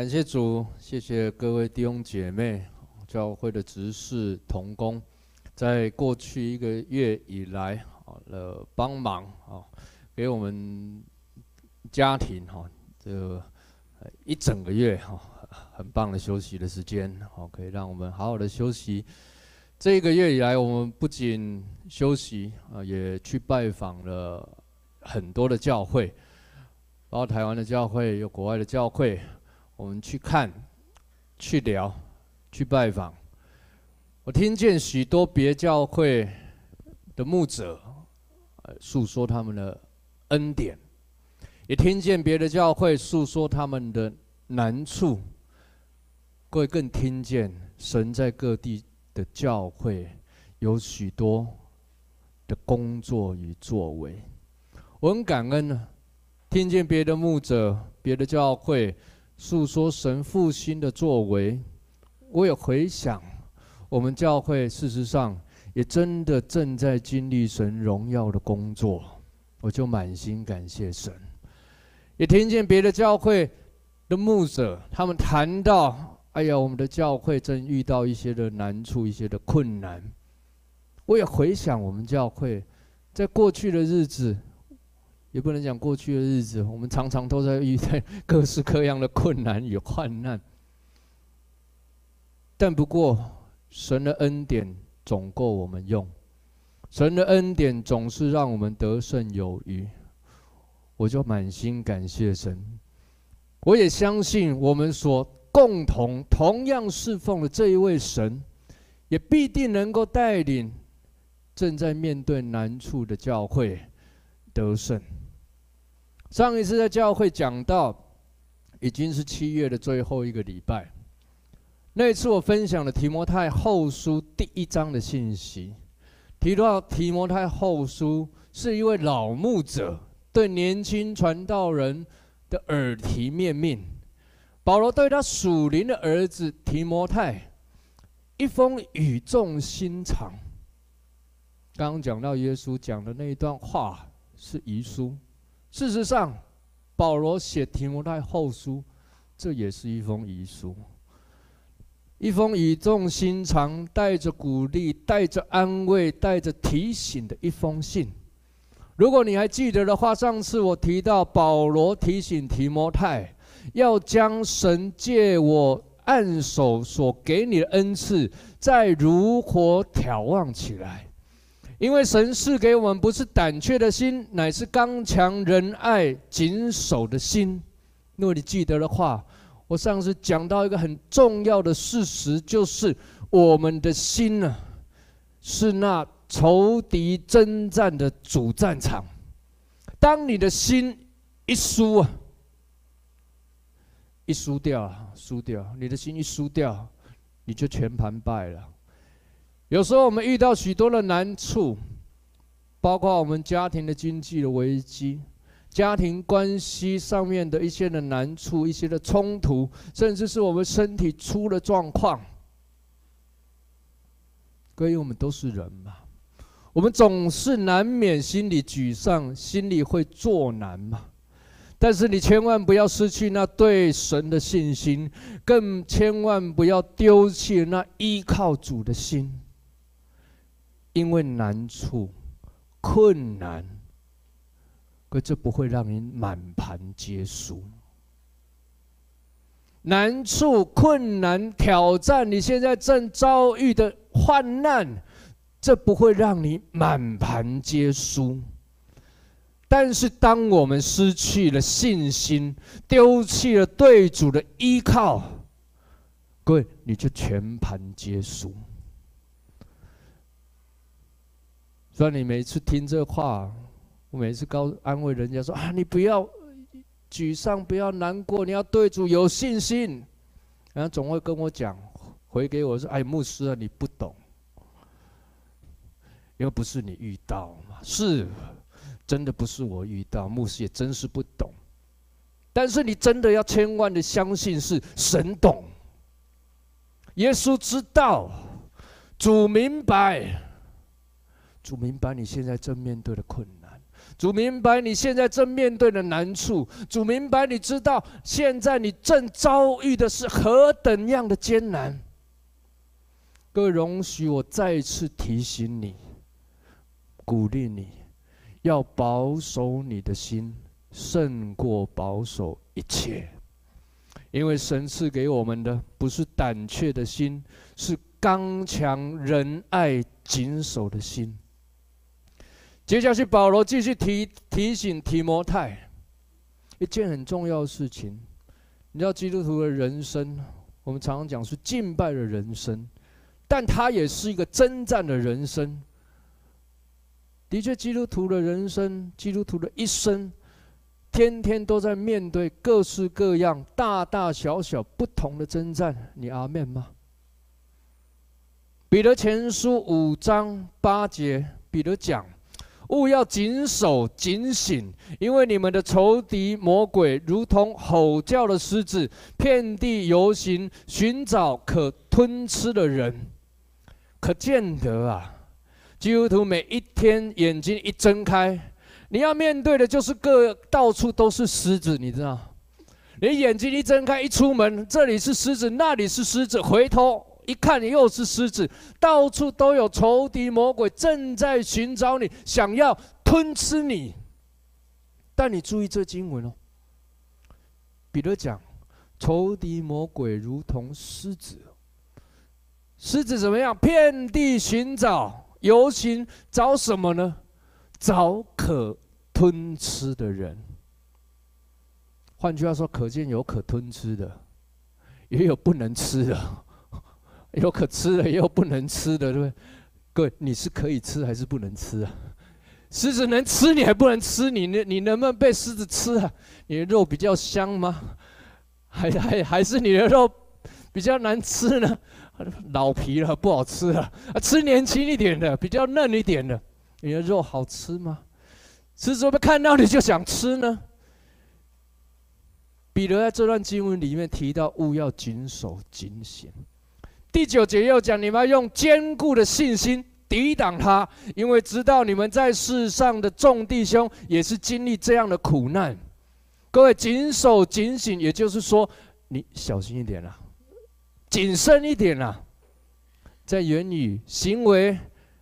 感谢主，谢谢各位弟兄姐妹、教会的执事同工，在过去一个月以来啊的帮忙啊，给我们家庭哈这一整个月哈很棒的休息的时间，好可以让我们好好的休息。这一个月以来，我们不仅休息啊，也去拜访了很多的教会，包括台湾的教会，有国外的教会。我们去看、去聊、去拜访，我听见许多别教会的牧者，呃，诉说他们的恩典，也听见别的教会诉说他们的难处。各位更听见神在各地的教会有许多的工作与作为，我很感恩呢。听见别的牧者、别的教会。诉说神复兴的作为，我也回想，我们教会事实上也真的正在经历神荣耀的工作，我就满心感谢神。也听见别的教会的牧者，他们谈到：“哎呀，我们的教会正遇到一些的难处，一些的困难。”我也回想我们教会在过去的日子。也不能讲过去的日子，我们常常都在遇到各式各样的困难与患难。但不过，神的恩典总够我们用，神的恩典总是让我们得胜有余。我就满心感谢神，我也相信我们所共同同样侍奉的这一位神，也必定能够带领正在面对难处的教会得胜。上一次在教会讲到，已经是七月的最后一个礼拜。那一次我分享了提摩太后书第一章的信息，提到提摩太后书是一位老牧者对年轻传道人的耳提面命。保罗对他属灵的儿子提摩太，一封语重心长。刚刚讲到耶稣讲的那一段话是遗书。事实上，保罗写提摩太后书，这也是一封遗书，一封语重心长、带着鼓励、带着安慰、带着提醒的一封信。如果你还记得的话，上次我提到保罗提醒提摩太，要将神借我按手所给你的恩赐，再如火眺望起来。因为神赐给我们不是胆怯的心，乃是刚强仁爱谨守的心。如果你记得的话，我上次讲到一个很重要的事实，就是我们的心呢，是那仇敌征战的主战场。当你的心一输啊，一输掉，输掉，你的心一输掉，你就全盘败了。有时候我们遇到许多的难处，包括我们家庭的经济的危机、家庭关系上面的一些的难处、一些的冲突，甚至是我们身体出了状况。各位，我们都是人嘛，我们总是难免心里沮丧，心里会作难嘛。但是你千万不要失去那对神的信心，更千万不要丢弃那依靠主的心。因为难处、困难，可这不会让你满盘皆输。难处、困难、挑战，你现在正遭遇的患难，这不会让你满盘皆输。但是，当我们失去了信心，丢弃了对主的依靠，各位，你就全盘皆输。所以你每次听这话，我每次告安慰人家说啊，你不要沮丧，不要难过，你要对主有信心。然后总会跟我讲，回给我说，哎，牧师啊，你不懂，又不是你遇到嘛，是，真的不是我遇到，牧师也真是不懂。但是你真的要千万的相信是神懂，耶稣知道，主明白。主明白你现在正面对的困难，主明白你现在正面对的难处，主明白你知道现在你正遭遇的是何等样的艰难。各位，容许我再次提醒你，鼓励你，要保守你的心，胜过保守一切。因为神赐给我们的不是胆怯的心，是刚强仁爱谨守的心。接下去，保罗继续提提醒提摩太一件很重要的事情。你知道，基督徒的人生，我们常常讲是敬拜的人生，但他也是一个征战的人生。的确，基督徒的人生，基督徒的一生。天天都在面对各式各样、大大小小不同的征战，你阿面吗？彼得前书五章八节，彼得讲：务要谨守警醒，因为你们的仇敌魔鬼如同吼叫的狮子，遍地游行，寻找可吞吃的人。可见得啊，基督徒每一天眼睛一睁开。你要面对的就是各到处都是狮子，你知道？你眼睛一睁开，一出门，这里是狮子，那里是狮子，回头一看你，又是狮子，到处都有仇敌魔鬼正在寻找你，想要吞吃你。但你注意这经文哦，彼得讲，仇敌魔鬼如同狮子，狮子怎么样？遍地寻找，游行，找什么呢？找可吞吃的人，换句话说，可见有可吞吃的，也有不能吃的，有可吃的，也有不能吃的，对不对？各位，你是可以吃还是不能吃啊？狮子能吃你还不能吃你？你你能不能被狮子吃啊？你的肉比较香吗？还还还是你的肉比较难吃呢？老皮了不好吃了啊！吃年轻一点的，比较嫩一点的。你的肉好吃吗？狮子会不会看到你就想吃呢？彼得在这段经文里面提到，务要谨守警醒。第九节又讲，你们要用坚固的信心抵挡他，因为知道你们在世上的众弟兄也是经历这样的苦难。各位谨守警醒，也就是说，你小心一点啦，谨慎一点啦，在言语行为。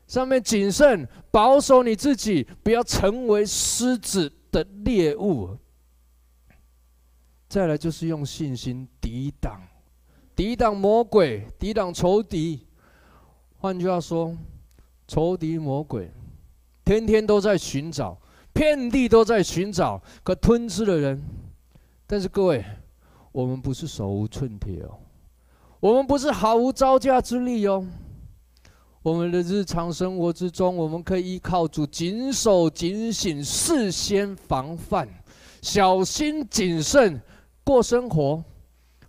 上面谨慎保守你自己，不要成为狮子的猎物。再来就是用信心抵挡，抵挡魔鬼，抵挡仇敌。换句话说，仇敌魔鬼天天都在寻找，遍地都在寻找可吞吃的人。但是各位，我们不是手无寸铁哦，我们不是毫无招架之力哦。我们的日常生活之中，我们可以依靠主，谨守警醒，事先防范，小心谨慎过生活，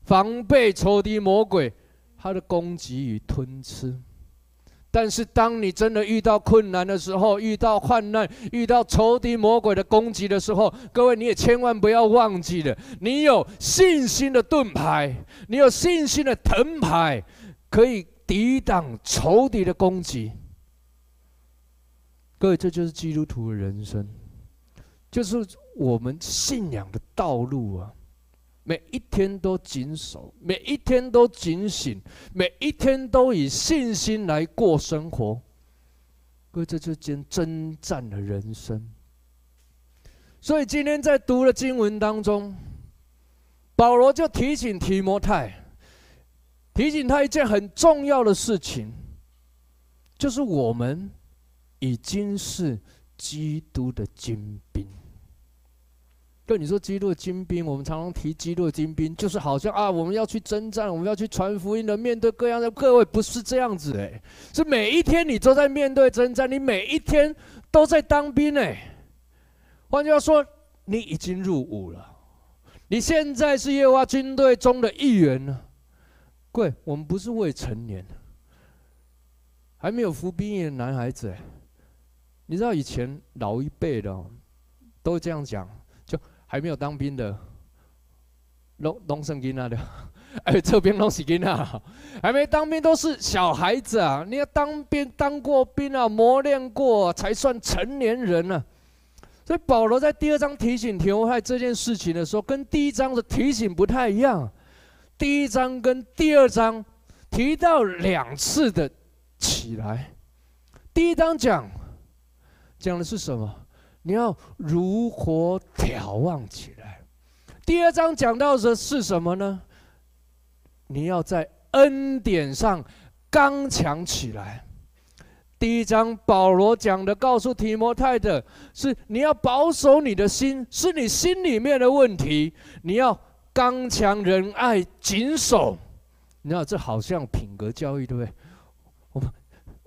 防备仇敌魔鬼他的攻击与吞吃。但是，当你真的遇到困难的时候，遇到患难，遇到仇敌魔鬼的攻击的时候，各位你也千万不要忘记了，你有信心的盾牌，你有信心的藤牌，可以。抵挡仇敌的攻击，各位，这就是基督徒的人生，就是我们信仰的道路啊！每一天都谨守，每一天都警醒，每一天都以信心来过生活。各位，这就间征战的人生。所以今天在读的经文当中，保罗就提醒提摩太。提醒他一件很重要的事情，就是我们已经是基督的精兵。对你说，基督的精兵，我们常常提基督的精兵，就是好像啊，我们要去征战，我们要去传福音的，面对各样的各位，不是这样子哎，是每一天你都在面对征战，你每一天都在当兵哎。换句话说，你已经入伍了，你现在是耶和华军队中的一员了。各位，我们不是未成年，还没有服兵役的男孩子。你知道以前老一辈的都会这样讲，就还没有当兵的，拢拢圣经那的，哎，这边拢是经啊，还没当兵都是小孩子啊。你要当兵，当过兵啊，磨练过才算成年人呢。所以保罗在第二章提醒提摩太这件事情的时候，跟第一章的提醒不太一样。第一章跟第二章提到两次的起来。第一章讲讲的是什么？你要如何眺望起来。第二章讲到的是什么呢？你要在恩典上刚强起来。第一章保罗讲的，告诉提摩太的是：你要保守你的心，是你心里面的问题。你要刚强仁爱，谨守。你知道这好像品格教育，对不对？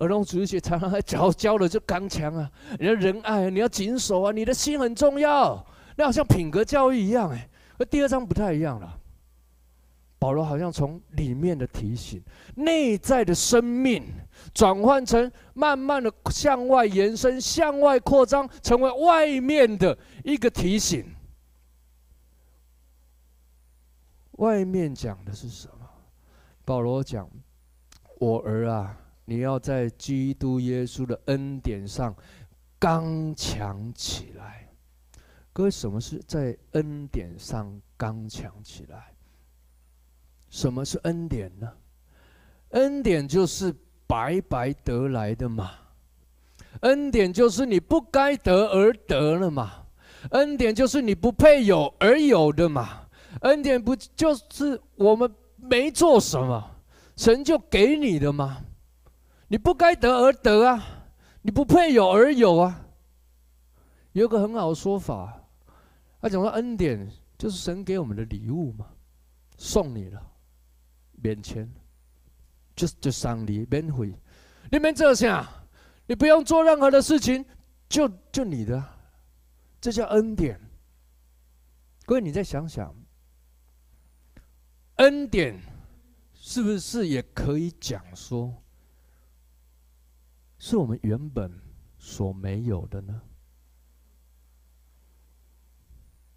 儿童主日学常常还教教的就刚强啊，你要仁爱，你要谨守啊，你的心很重要。那好像品格教育一样，哎，和第二章不太一样了。保罗好像从里面的提醒，内在的生命转换成慢慢的向外延伸、向外扩张，成为外面的一个提醒。外面讲的是什么？保罗讲：“我儿啊，你要在基督耶稣的恩典上刚强起来。”各位，什么是在恩典上刚强起来？什么是恩典呢？恩典就是白白得来的嘛。恩典就是你不该得而得了嘛。恩典就是你不配有而有的嘛。恩典不就是我们没做什么，神就给你的吗？你不该得而得啊，你不配有而有啊。有个很好的说法，他讲说恩典就是神给我们的礼物嘛，送你了。免钱，就就送你免费，你们这下，你不用做任何的事情，就就你的，这叫恩典。各位，你再想想，恩典是不是也可以讲说，是我们原本所没有的呢？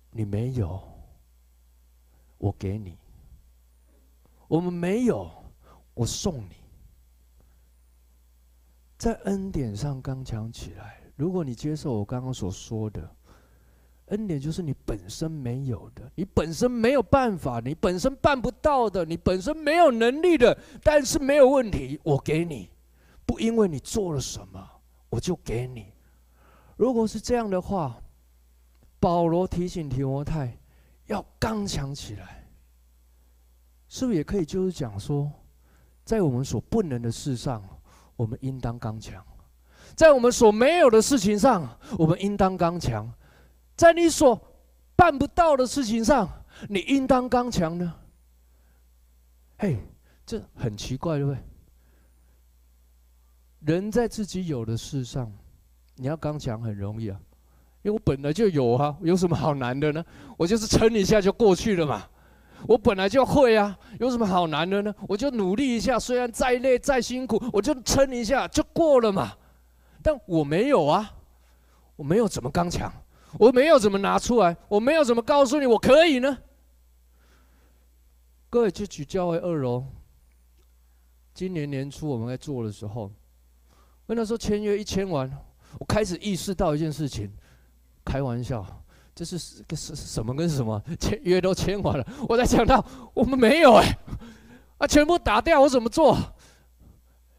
你没有，我给你。我们没有，我送你，在恩典上刚强起来。如果你接受我刚刚所说的，恩典就是你本身没有的，你本身没有办法，你本身办不到的，你本身没有能力的，但是没有问题，我给你，不因为你做了什么，我就给你。如果是这样的话，保罗提醒提摩太要刚强起来。是不是也可以就是讲说，在我们所不能的事上，我们应当刚强；在我们所没有的事情上，我们应当刚强；在你所办不到的事情上，你应当刚强呢？嘿，这很奇怪，对不对？人在自己有的事上，你要刚强很容易啊，因为我本来就有啊，有什么好难的呢？我就是撑一下就过去了嘛。我本来就会啊，有什么好难的呢？我就努力一下，虽然再累再辛苦，我就撑一下就过了嘛。但我没有啊，我没有怎么刚强，我没有怎么拿出来，我没有怎么告诉你我可以呢？各位，就举教会二楼，今年年初我们在做的时候，那时候签约一签完，我开始意识到一件事情，开玩笑。这是个是什么跟什么签约都签完了，我才想到我们没有哎，啊全部打掉我怎么做？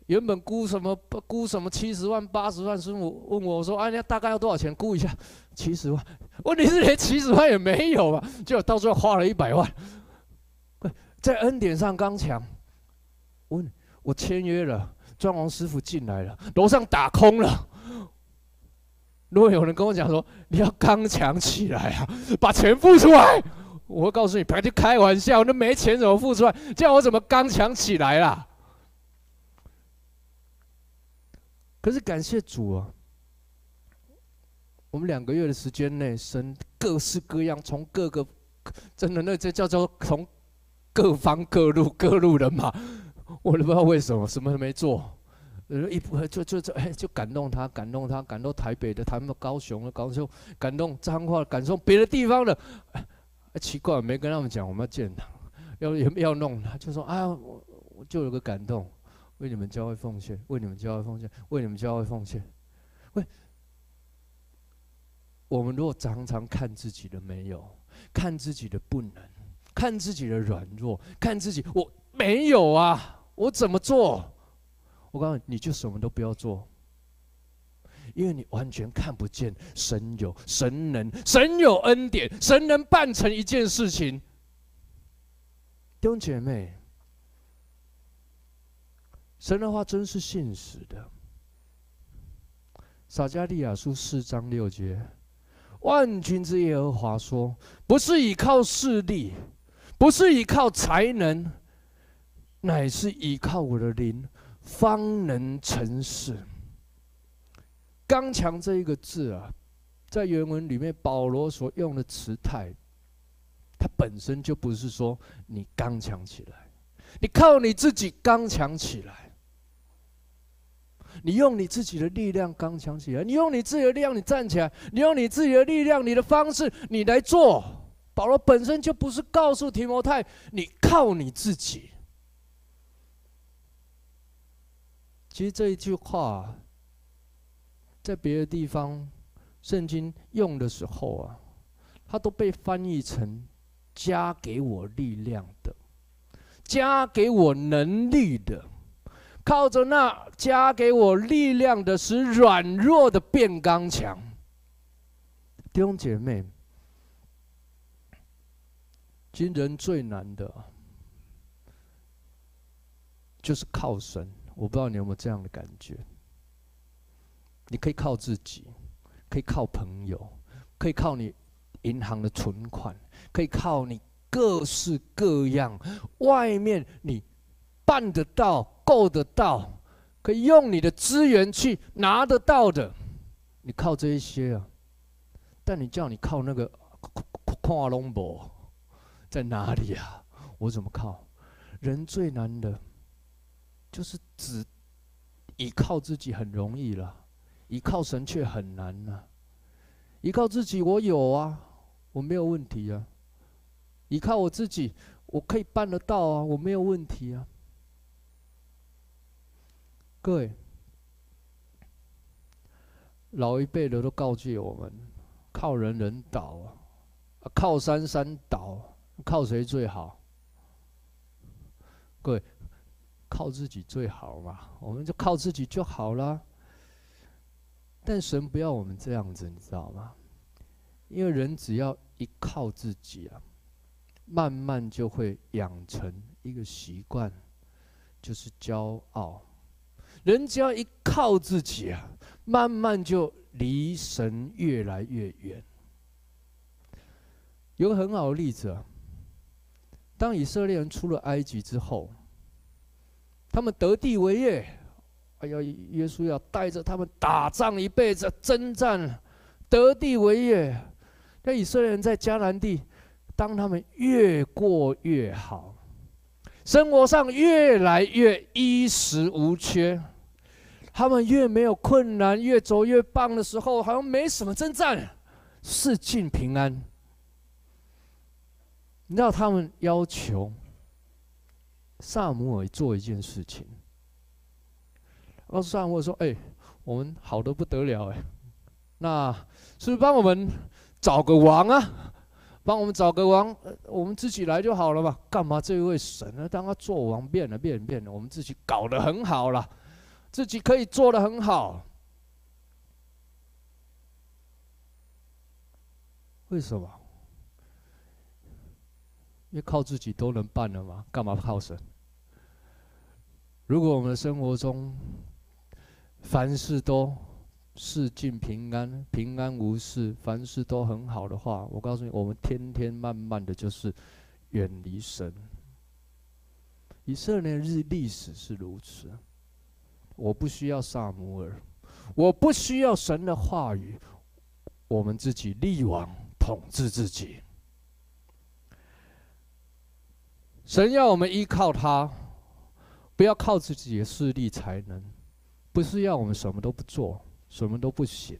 原本估什么估什么七十万八十万，师傅问我我说：“啊，你大概要多少钱？估一下，七十万。”问题是连七十万也没有嘛，就到最后花了一百万。在恩典上刚强，问我签约了，装潢师傅进来了，楼上打空了。如果有人跟我讲说，你要刚强起来啊，把钱付出来，我会告诉你，别去开玩笑，那没钱怎么付出来？叫我怎么刚强起来啦？可是感谢主啊，我们两个月的时间内，神各式各样，从各个真的那这叫做从各方各路各路人马，我都不知道为什么什么都没做。一就就就哎，就感动他，感动他，感动台北的，他们高雄的，高雄感动彰化，感动别的地方的。奇怪，没跟他们讲我们要见他，要要弄他，就说啊，我我就有个感动，为你们教会奉献，为你们教会奉献，为你们教会奉献。喂，我们如果常常看自己的没有，看自己的不能，看自己的软弱，看自己我没有啊，我怎么做？我告诉你，你就什么都不要做，因为你完全看不见神有神能，神有恩典，神能办成一件事情。弟兄姐妹，神的话真是信实的。撒迦利亚书四章六节，万军之耶和华说：“不是依靠势力，不是依靠才能，乃是依靠我的灵，方能成事。”刚强这一个字啊，在原文里面，保罗所用的词态，它本身就不是说你刚强起来，你靠你自己刚强起来。你用你自己的力量刚强起来，你用你自己的力量你站起来，你用你自己的力量、你的方式你来做。保罗本身就不是告诉提摩太，你靠你自己。其实这一句话，在别的地方圣经用的时候啊，它都被翻译成“加给我力量的，加给我能力的”。靠着那加给我力量的，使软弱的变刚强。弟兄姐妹，今人最难的，就是靠神。我不知道你有没有这样的感觉？你可以靠自己，可以靠朋友，可以靠你银行的存款，可以靠你各式各样外面你办得到。够得到，可以用你的资源去拿得到的，你靠这一些啊。但你叫你靠那个跨龙博，在哪里啊？我怎么靠？人最难的，就是只依靠自己很容易了，依靠神却很难呐。依靠自己我有啊，我没有问题啊。依靠我自己，我可以办得到啊，我没有问题啊。各位，老一辈的都告诫我们：靠人人倒啊，靠山山倒，靠谁最好？各位，靠自己最好嘛，我们就靠自己就好了。但神不要我们这样子，你知道吗？因为人只要一靠自己啊，慢慢就会养成一个习惯，就是骄傲。人只要一靠自己啊，慢慢就离神越来越远。有个很好的例子啊，当以色列人出了埃及之后，他们得地为业，哎呀，耶稣要带着他们打仗一辈子，征战，得地为业。那以色列人在迦南地，当他们越过越好，生活上越来越衣食无缺。他们越没有困难，越走越棒的时候，好像没什么征战，四境平安。你知道他们要求撒母耳做一件事情，告诉撒母耳说：“哎，我们好的不得了哎，那是不是帮我们找个王啊？帮我们找个王，我们自己来就好了嘛？干嘛这一位神呢？当他做王变了变了变了，我们自己搞得很好了。”自己可以做得很好，为什么？因为靠自己都能办了吗？干嘛靠神？如果我们生活中凡事都四境平安、平安无事，凡事都很好的话，我告诉你，我们天天慢慢的就是远离神。以色列日历史是如此。我不需要撒母耳，我不需要神的话语，我们自己立王统治自己。神要我们依靠他，不要靠自己的势力才能，不是要我们什么都不做，什么都不行，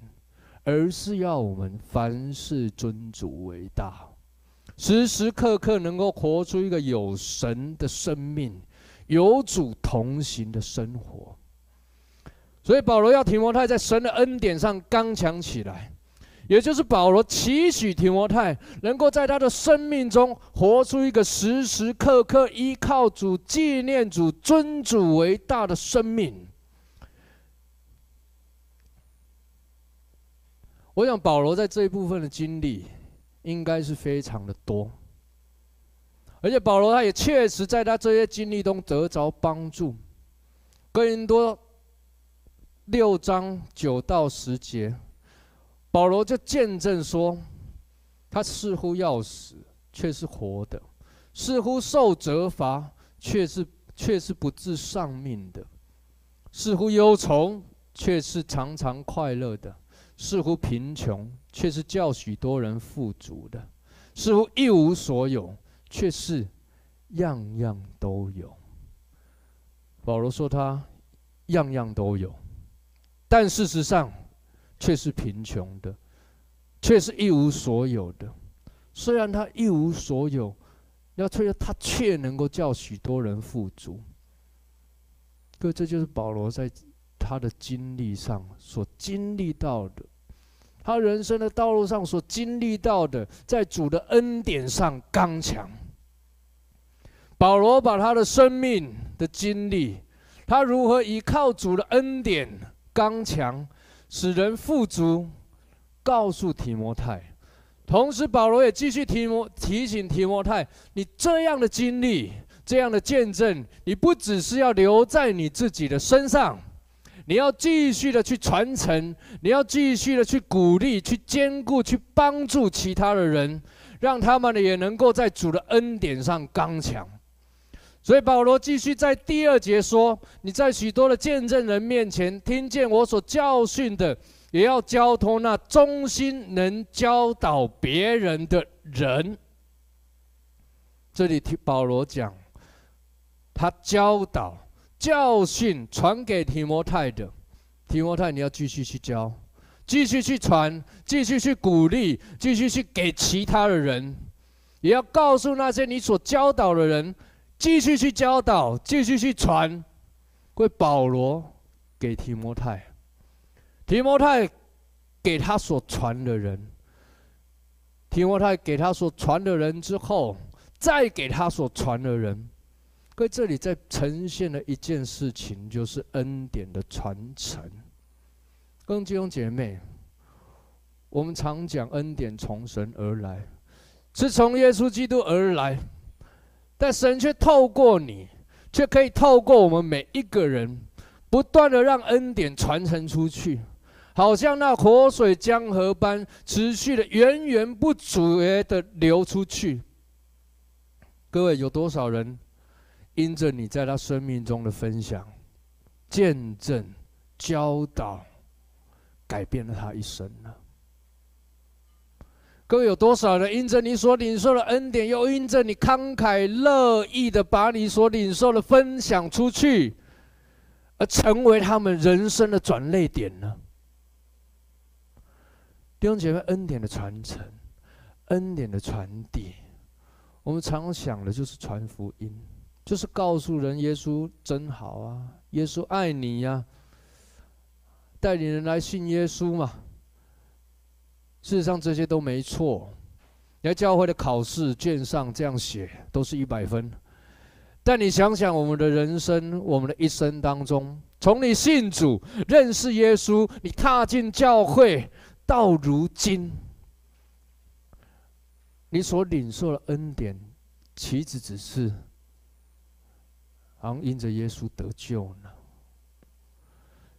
而是要我们凡事尊主为大，时时刻刻能够活出一个有神的生命，有主同行的生活。所以保罗要提摩太在神的恩典上刚强起来，也就是保罗期许提摩太能够在他的生命中活出一个时时刻刻依靠主、纪念主、尊主为大的生命。我想保罗在这一部分的经历应该是非常的多，而且保罗他也确实在他这些经历中得着帮助。哥林多六章九到十节。保罗就见证说，他似乎要死，却是活的；似乎受责罚，却是却是不致丧命的；似乎忧愁，却是常常快乐的；似乎贫穷，却是叫许多人富足的；似乎一无所有，却是样样都有。保罗说他样样都有，但事实上。却是贫穷的，却是一无所有的。虽然他一无所有，要却他却能够叫许多人富足。各位，这就是保罗在他的经历上所经历到的，他人生的道路上所经历到的，在主的恩典上刚强。保罗把他的生命的经历，他如何依靠主的恩典刚强。使人富足，告诉提摩太。同时，保罗也继续提摩提醒提摩太：你这样的经历，这样的见证，你不只是要留在你自己的身上，你要继续的去传承，你要继续的去鼓励、去坚固、去帮助其他的人，让他们也能够在主的恩典上刚强。所以保罗继续在第二节说：“你在许多的见证人面前听见我所教训的，也要交托那忠心能教导别人的人。”这里听保罗讲，他教导、教训传给提摩太的，提摩太你要继续去教，继续去传，继续去鼓励，继续去给其他的人，也要告诉那些你所教导的人。继续去教导，继续去传，归保罗给提摩太，提摩太给他所传的人，提摩太给他所传的人之后，再给他所传的人。各位，这里在呈现了一件事情，就是恩典的传承。各位弟兄姐妹，我们常讲恩典从神而来，是从耶稣基督而来。但神却透过你，却可以透过我们每一个人，不断的让恩典传承出去，好像那活水江河般，持续的源源不绝的流出去。各位，有多少人因着你在他生命中的分享、见证、教导，改变了他一生呢？各位有多少人因着你所领受的恩典，又因着你慷慨乐意的把你所领受的分享出去，而成为他们人生的转捩点呢？弟兄姐妹，恩典的传承，恩典的传递，我们常想的就是传福音，就是告诉人耶稣真好啊，耶稣爱你呀，带领人来信耶稣嘛。事实上，这些都没错。你在教会的考试卷上这样写，都是一百分。但你想想，我们的人生，我们的一生当中，从你信主、认识耶稣，你踏进教会，到如今，你所领受的恩典，岂止只是，好像因着耶稣得救呢？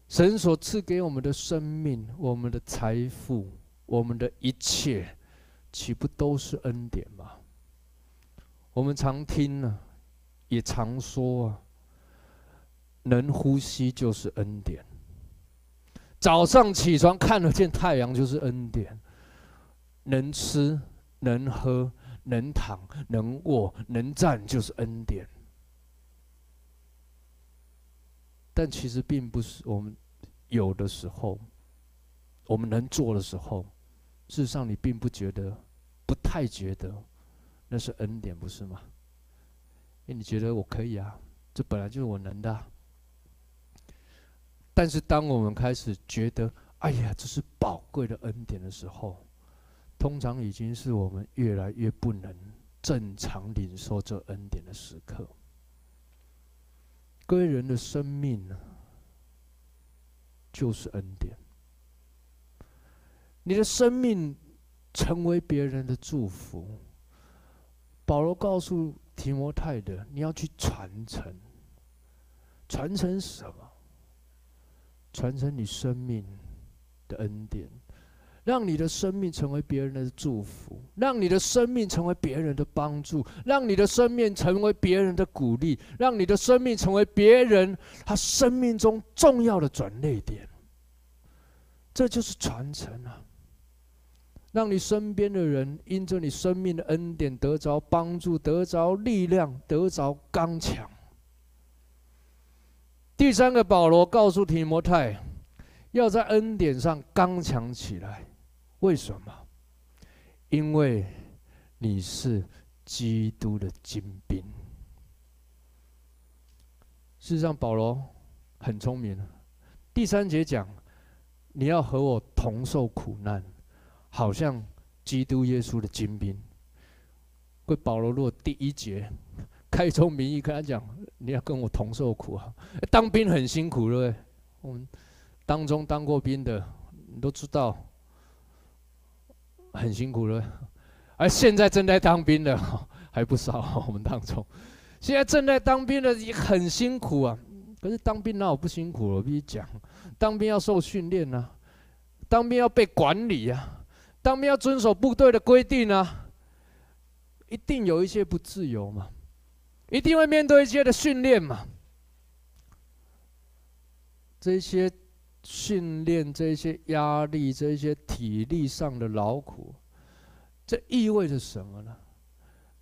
神所赐给我们的生命，我们的财富。我们的一切，岂不都是恩典吗？我们常听呢、啊，也常说啊，能呼吸就是恩典。早上起床看得见太阳就是恩典。能吃、能喝、能躺、能卧、能站就是恩典。但其实并不是我们有的时候，我们能做的时候。事实上，你并不觉得，不太觉得，那是恩典，不是吗？因为你觉得我可以啊，这本来就是我能的。但是，当我们开始觉得哎呀，这是宝贵的恩典的时候，通常已经是我们越来越不能正常领受这恩典的时刻。各位人的生命呢，就是恩典。你的生命成为别人的祝福。保罗告诉提摩太的，你要去传承。传承什么？传承你生命的恩典，让你的生命成为别人的祝福，让你的生命成为别人的帮助，让你的生命成为别人的鼓励，让你的生命成为别人他生命中重要的转捩点。这就是传承啊！让你身边的人因着你生命的恩典得着帮助，得着力量，得着刚强。第三个，保罗告诉提摩太，要在恩典上刚强起来。为什么？因为你是基督的精兵。事实上，保罗很聪明。第三节讲，你要和我同受苦难，好像基督耶稣的精兵。为保罗，如果第一节。开宗明义跟他讲，你要跟我同受苦啊！当兵很辛苦，对不对？我们当中当过兵的，你都知道很辛苦了。而现在正在当兵的 还不少，我们当中现在正在当兵的也很辛苦啊。可是当兵哪有不辛苦？我必须讲，当兵要受训练啊，当兵要被管理啊，当兵要遵守部队的规定啊，一定有一些不自由嘛。一定会面对一些的训练嘛？这些训练、这些压力、这些体力上的劳苦，这意味着什么呢？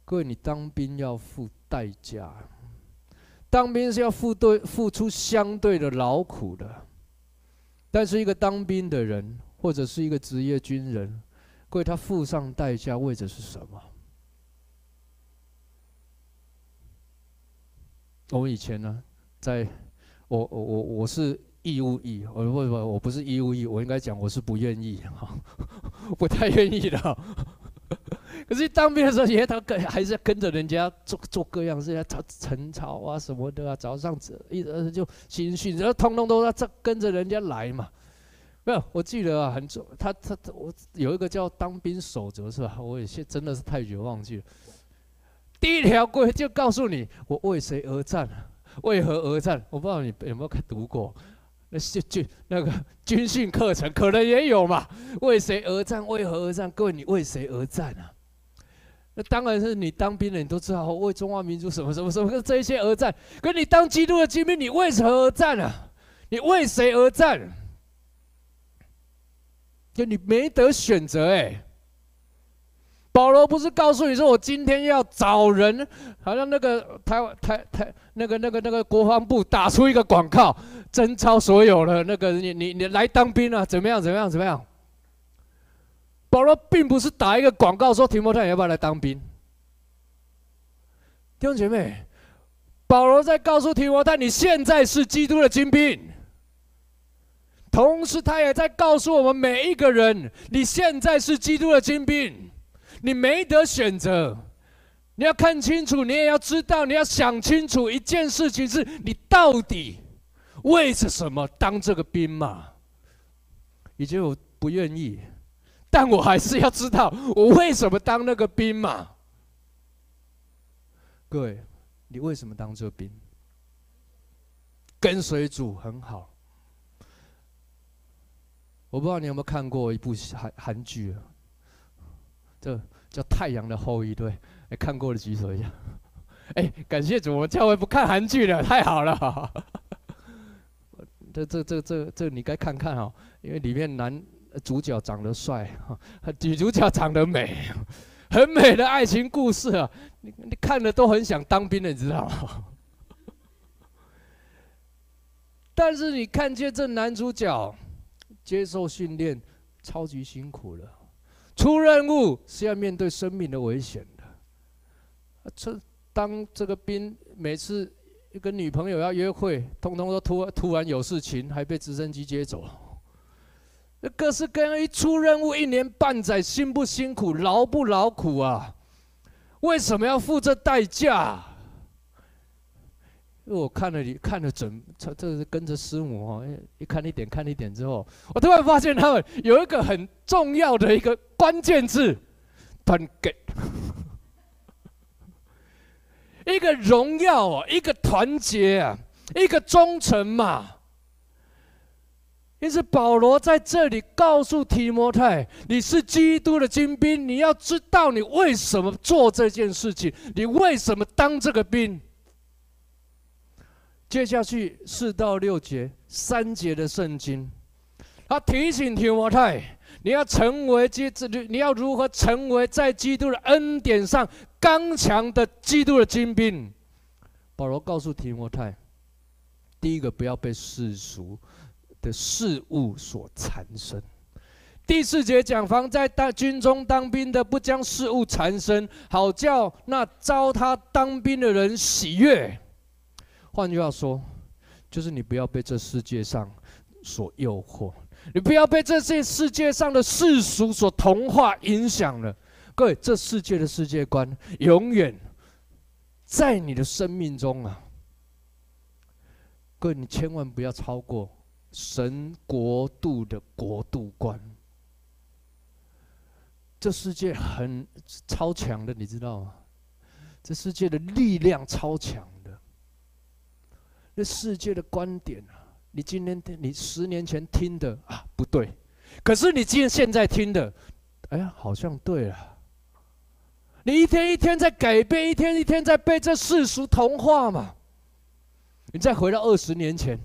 各位，你当兵要付代价，当兵是要付对付出相对的劳苦的。但是一个当兵的人，或者是一个职业军人，为他付上代价，为的是什么？我们以前呢，在我我我我是义务役，我不不我不是义务役，我应该讲我是不愿意哈，不太愿意的。可是当兵的时候，也他跟还是跟着人家做做各样事，要查晨操啊什么的啊，早上一直就新训，然后通通都要这跟着人家来嘛。没有，我记得啊，很重，他他我有一个叫当兵守则是吧？我也现真的是太久忘记了。第一条规就告诉你，我为谁而战，为何而战？我不知道你有没有读过，那军军那个军训课程可能也有嘛。为谁而战？为何而战？各位，你为谁而战啊？那当然是你当兵的，你都知道为中华民族什么什么什么这些而战。可你当基督的精兵，你为何而战啊？你为谁而战？就你没得选择哎、保罗不是告诉你说，我今天要找人，好像那个台湾台台那个那个那个国防部打出一个广告，征召所有的那个你你你来当兵啊？怎么样怎么样怎么样？保罗并不是打一个广告说提摩太你要不要来当兵？弟兄姐妹，保罗在告诉提摩太，你现在是基督的精兵，同时他也在告诉我们每一个人，你现在是基督的精兵。你没得选择，你要看清楚，你也要知道，你要想清楚一件事情：是你到底为着什么当这个兵嘛？以前我不愿意，但我还是要知道我为什么当那个兵嘛。各位，你为什么当这兵？跟随主很好。我不知道你有没有看过一部韩韩剧？这。叫《太阳的后裔》对，哎，看过的举手一下。哎，感谢主，我们教会不看韩剧了，太好了。这这这这这，你该看看哦，因为里面男主角长得帅，女主角长得美，很美的爱情故事啊！你你看了都很想当兵的，你知道吗？但是你看见这男主角接受训练，超级辛苦了。出任务是要面对生命的危险的。这当这个兵每次跟女朋友要约会，通通都突突然有事情，还被直升机接走。各式各样一出任务，一年半载，辛不辛苦，劳不劳苦啊？为什么要付这代价？因为我看了你看了整，这这是跟着师母哦，一看一点看一点之后，我突然发现他们有一个很重要的一个关键字：团结，一个荣耀啊，一个团结啊，一个忠诚嘛。因此，保罗在这里告诉提摩太：“你是基督的精兵，你要知道你为什么做这件事情，你为什么当这个兵。”接下去四到六节三节的圣经，他提醒提摩太：“你要成为基督，你要如何成为在基督的恩典上刚强的基督的精兵？”保罗告诉提摩太：“第一个，不要被世俗。”的事物所缠身。第四节讲，方在当军中当兵的，不将事物缠身，好叫那招他当兵的人喜悦。换句话说，就是你不要被这世界上所诱惑，你不要被这些世界上的世俗所同化影响了。各位，这世界的世界观永远在你的生命中啊！各位，你千万不要超过。神国度的国度观，这世界很超强的，你知道吗？这世界的力量超强这世界的观点啊，你今天听，你十年前听的啊不对，可是你今天现在听的，哎呀，好像对了。你一天一天在改变，一天一天在被这世俗同化嘛。你再回到二十年前。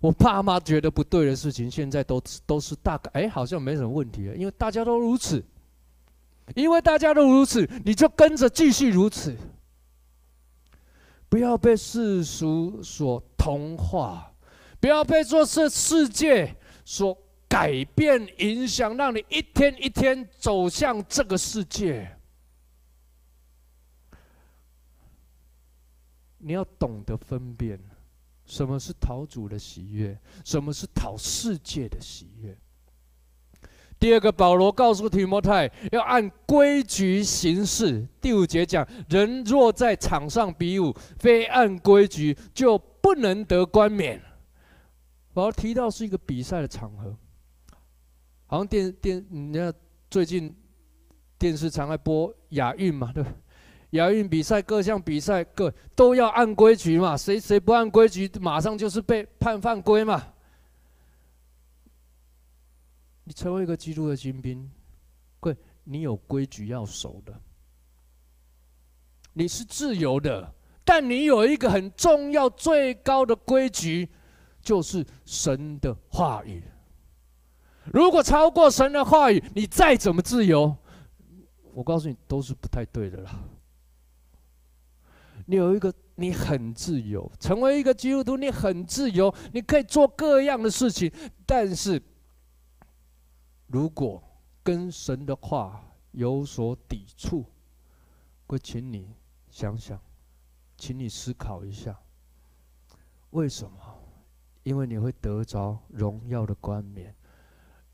我爸妈觉得不对的事情，现在都都是大概哎，好像没什么问题了，因为大家都如此，因为大家都如此，你就跟着继续如此，不要被世俗所同化，不要被这世世界所改变影响，让你一天一天走向这个世界。你要懂得分辨。什么是讨主的喜悦？什么是讨世界的喜悦？第二个，保罗告诉提摩太要按规矩行事。第五节讲：人若在场上比武，非按规矩，就不能得冠冕。保罗提到是一个比赛的场合，好像电电，你看最近电视常爱播亚运嘛，对吧？亚运比赛，各项比赛，各都要按规矩嘛。谁谁不按规矩，马上就是被判犯规嘛。你成为一个基督的精兵，贵，你有规矩要守的。你是自由的，但你有一个很重要、最高的规矩，就是神的话语。如果超过神的话语，你再怎么自由，我告诉你，都是不太对的了。你有一个，你很自由，成为一个基督徒，你很自由，你可以做各样的事情。但是，如果跟神的话有所抵触，我请你想想，请你思考一下，为什么？因为你会得着荣耀的冠冕，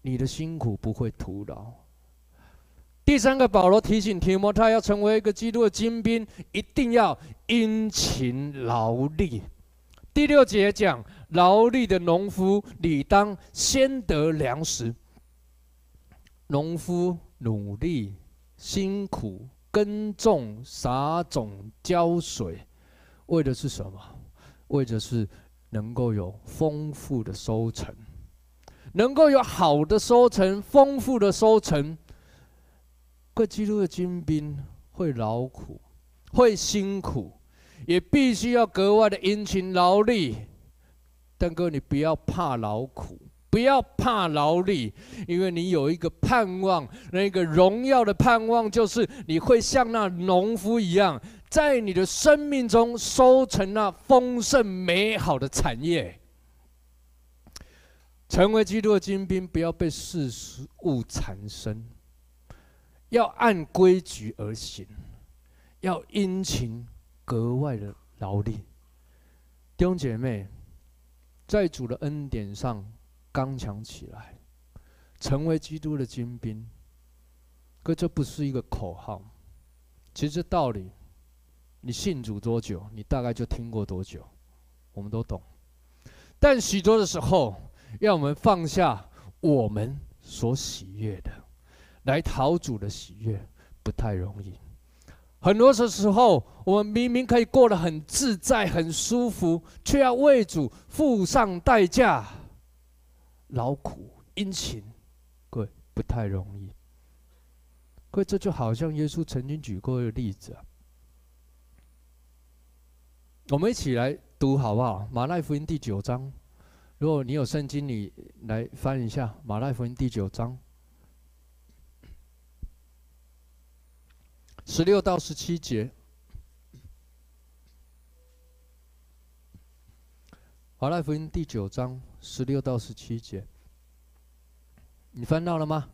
你的辛苦不会徒劳。第三个，保罗提醒提摩太要成为一个基督的精兵，一定要殷勤劳力。第六节讲，劳力的农夫理当先得粮食。农夫努力辛苦耕种、撒种、浇水，为的是什么？为的是能够有丰富的收成，能够有好的收成、丰富的收成。各基督的精兵会劳苦，会辛苦，也必须要格外的殷勤劳力。但哥，你不要怕劳苦，不要怕劳力，因为你有一个盼望，那个荣耀的盼望，就是你会像那农夫一样，在你的生命中收成那丰盛美好的产业。成为基督的精兵，不要被世俗物缠身。要按规矩而行，要殷勤格外的劳力。弟兄姐妹，在主的恩典上刚强起来，成为基督的精兵。可这不是一个口号，其实道理，你信主多久，你大概就听过多久，我们都懂。但许多的时候，要我们放下我们所喜悦的，来讨主的喜悦，不太容易。很多的时候，我们明明可以过得很自在、很舒服，却要为主付上代价，劳苦殷勤，各位不太容易。各位，这就好像耶稣曾经举过的例子啊，我们一起来读好不好？马太福音第九章，如果你有圣经，你来翻一下马太福音第九章。十六到十七节，马太福音第九章十六到十七节，你翻到了吗？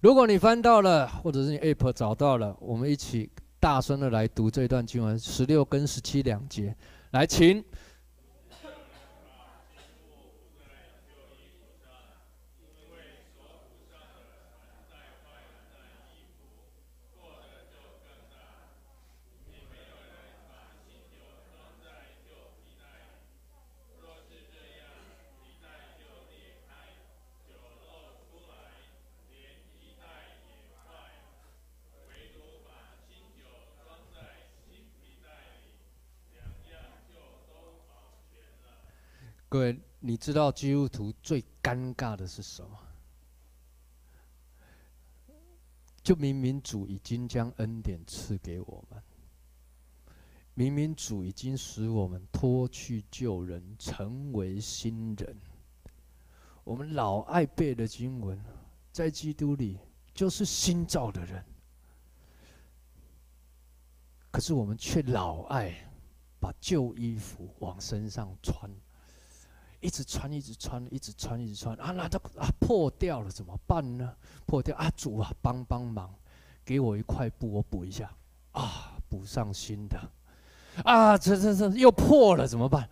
如果你翻到了，或者是你 App 找到了，我们一起大声的来读这一段经文，十六跟十七两节，来，请。各位，你知道基督徒最尴尬的是什么？就明明主已经将恩典赐给我们，明明主已经使我们脱去旧人，成为新人。我们老爱背的经文，在基督里就是新造的人。可是我们却老爱把旧衣服往身上穿。一直穿，一直穿，一直穿，一直穿啊！那都啊破掉了，怎么办呢？破掉啊！主啊，帮帮忙，给我一块布，我补一下啊，补上新的啊！这这这又破了，怎么办？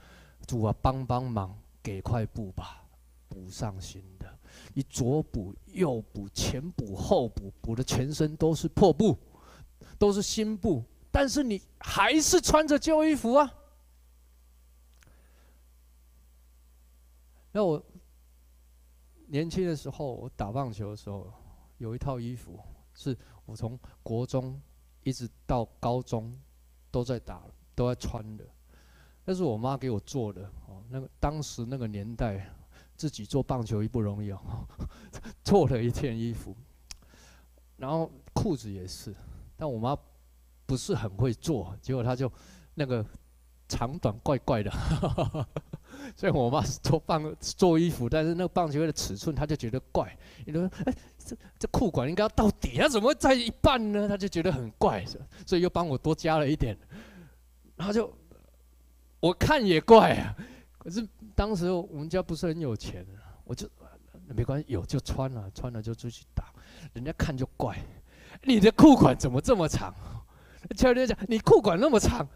主啊，帮帮忙，给块布吧，补上新的。你左补右补，前补后补，补的全身都是破布，都是新布，但是你还是穿着旧衣服啊。那我年轻的时候，我打棒球的时候，有一套衣服是我从国中一直到高中都在打、都在穿的。那是我妈给我做的哦。那个当时那个年代，自己做棒球衣不容易哦，做了一件衣服，然后裤子也是，但我妈不是很会做，结果她就那个长短怪怪的。所以我妈是做棒做衣服，但是那个棒球的尺寸，她就觉得怪。你说，哎，这这裤管应该到底，她怎么会在一半呢？她就觉得很怪，所以又帮我多加了一点。然后就我看也怪啊，可是当时我们家不是很有钱，我就没关系，有就穿了，穿了就出去打，人家看就怪。你的裤管怎么这么长？教练讲，你裤管那么长，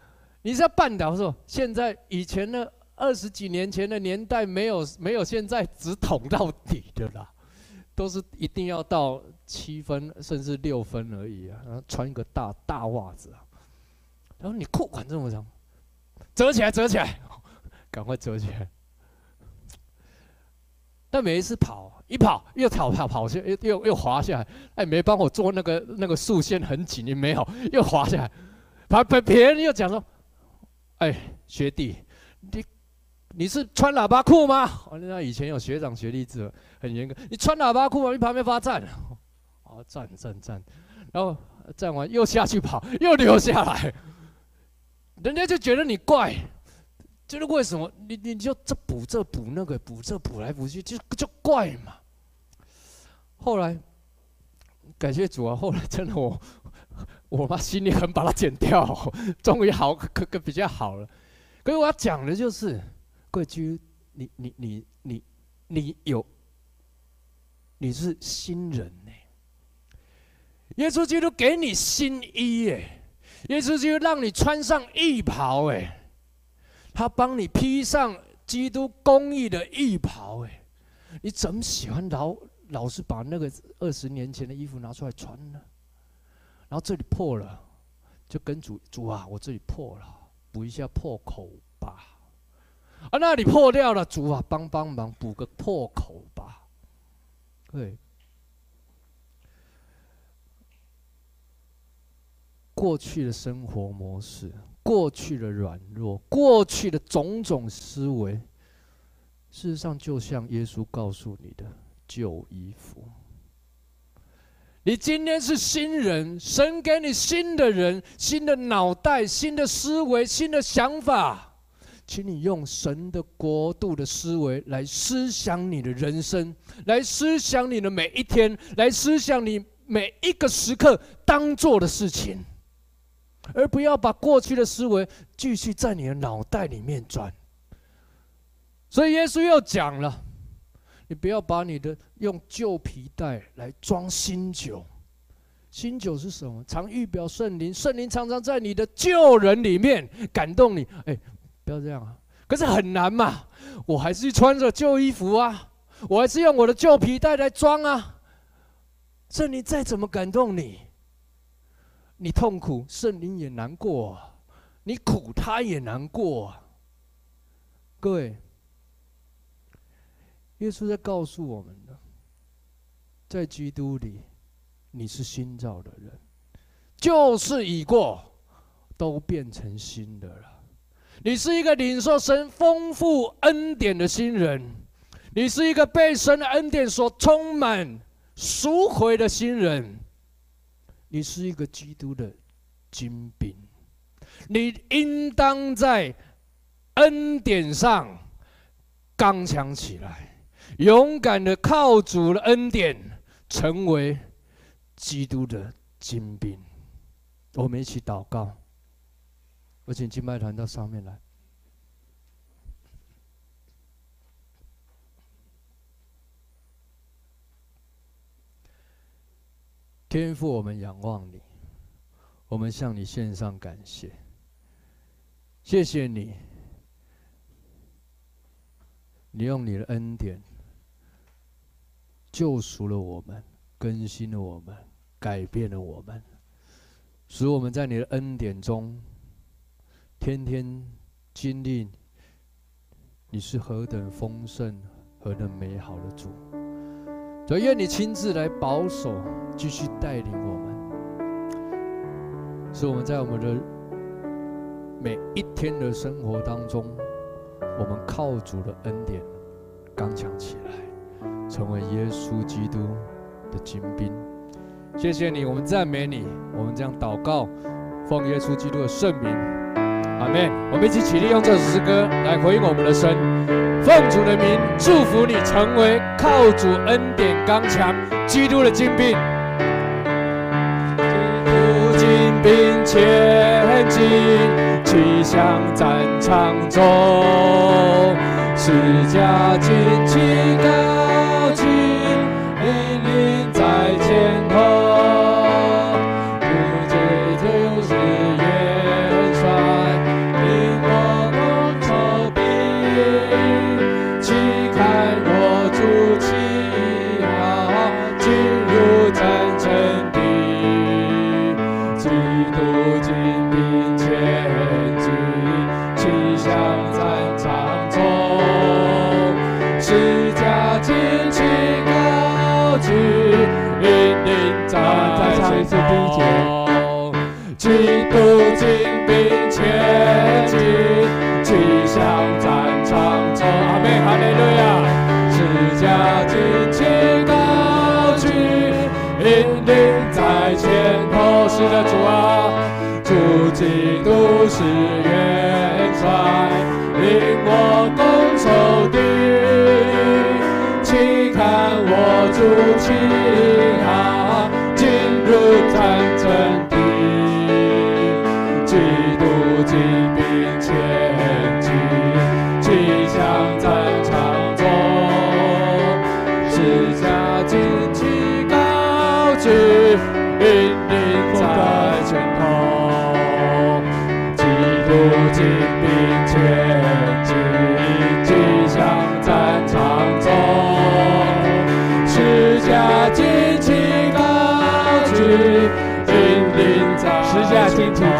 你是要绊倒是吧？现在以前呢？二十几年前的年代，没有没有现在只捅到底的啦，都是一定要到七分甚至六分而已啊。然后穿一个大大袜子啊，然后你裤管这么长，折起来折起来，赶快折起来。但每一次跑一跑又跑跑跑下又又又滑下来，哎，没帮我做那个那个竖线很紧，你没有又滑下来，把把别人又讲说，哎，学弟你。你是穿喇叭裤吗？那以前有学长学弟制，很严格。你穿喇叭裤吗？你旁边发站，哦，站站站，然后站完又下去跑，又留下来，人家就觉得你怪，就是为什么你你就这补这补那个补这补来补去，就就怪嘛。后来感谢主啊，后来真的我我妈心里很把它剪掉，终于好可可比较好了。可是我要讲的就是。贵居，你你你你你有，你是新人呢。耶稣基督给你新衣耶，耶稣基督让你穿上义袍哎，他帮你披上基督公义的义袍哎，你怎么喜欢老老是把那个二十年前的衣服拿出来穿呢？然后这里破了，就跟主主啊，我这里破了，补一下破口吧。啊，那里破掉了，主啊，帮帮忙补个破口吧。对，过去的生活模式，过去的软弱，过去的种种思维，事实上就像耶稣告诉你的旧衣服。你今天是新人，神给你新的人、新的脑袋、新的思维、新的想法。请你用神的国度的思维来思想你的人生，来思想你的每一天，来思想你每一个时刻当做的事情，而不要把过去的思维继续在你的脑袋里面转。所以耶稣又讲了，你不要把你的用旧皮袋来装新酒。新酒是什么？常预表圣灵，圣灵常常在你的旧人里面感动你。哎。不要这样啊！可是很难嘛，我还是穿着旧衣服啊，我还是用我的旧皮带来装啊。圣灵再怎么感动你，你痛苦，圣灵也难过；你苦，他也难过。各位，耶稣在告诉我们的，在基督里，你是新造的人，旧事已过，都变成新的了。你是一个领受神丰富恩典的新人，你是一个被神的恩典所充满、赎回的新人，你是一个基督的精兵，你应当在恩典上刚强起来，勇敢的靠主的恩典成为基督的精兵。我们一起祷告。我请金麦团到上面来。天父，我们仰望你，我们向你献上感谢。谢谢你，你用你的恩典救赎了我们，更新了我们，改变了我们，使我们在你的恩典中。天天经历，你是何等丰盛、何等美好的主。所以愿你亲自来保守，继续带领我们，使我们在我们的每一天的生活当中，我们靠主的恩典刚强起来，成为耶稣基督的精兵。谢谢你，我们赞美你，我们这样祷告，奉耶稣基督的圣名。阿门！我们一起起立，用这首诗歌来回应我们的神。奉主的名祝福你，成为靠主恩典刚强基督的精兵。基督精兵前进，气象战场中，十架旌旗高举，引领在前头。主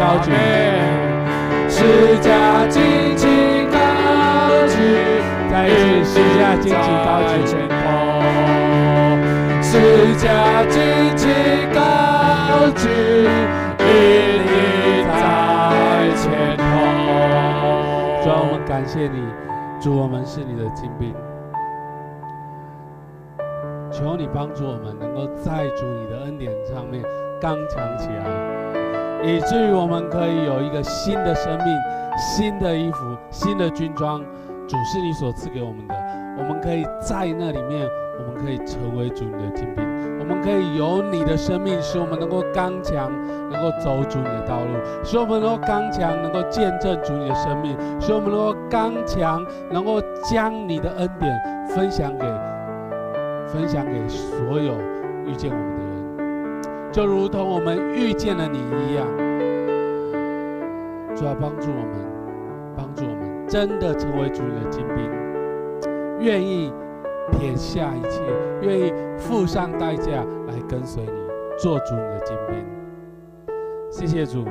高举，十架旌旗高举，再一次十架旌旗高举前头，十架旌旗高举，屹立在前头。主啊，我们感谢你，主，我们是你的精兵。求你帮助我们，能够在主你的恩典上面刚强起来，以至于我们可以有一个新的生命、新的衣服、新的军装。主是你所赐给我们的，我们可以在那里面，我们可以成为主你的精兵。我们可以有你的生命，使我们能够刚强，能够走主你的道路；使我们能够刚强，能够见证主你的生命；使我们能够刚强，能够将你的恩典分享给。分享给所有遇见我们的，就如同我们遇见了你一样。主要帮助我们，帮助我们，真的成为主的精兵，愿意撇下一切，愿意付上代价来跟随你，做主你的精兵。谢谢主，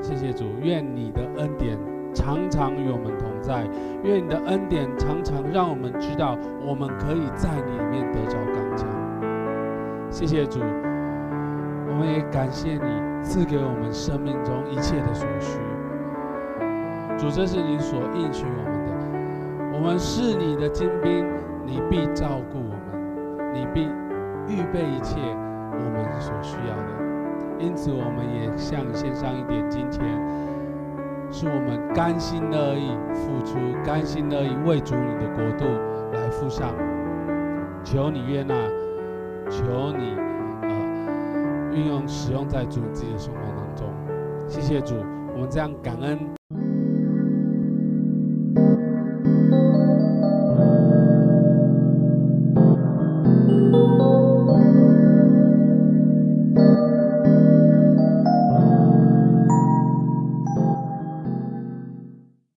谢谢主，愿你的恩典常常与我们同在，愿你的恩典常常让我们知道，我们可以在里面得着刚强。谢谢主，我们也感谢你赐给我们生命中一切的所需。主，这是你所应许我们的，我们是你的精兵，你必照顾我们，你必预备一切我们所需要的。因此，我们也向你献上一点金钱。是我们甘心乐意付出，甘心乐意为主你的国度来付上。求你悦纳，求你运用使用在主自己的生活当中。谢谢主，我们这样感恩。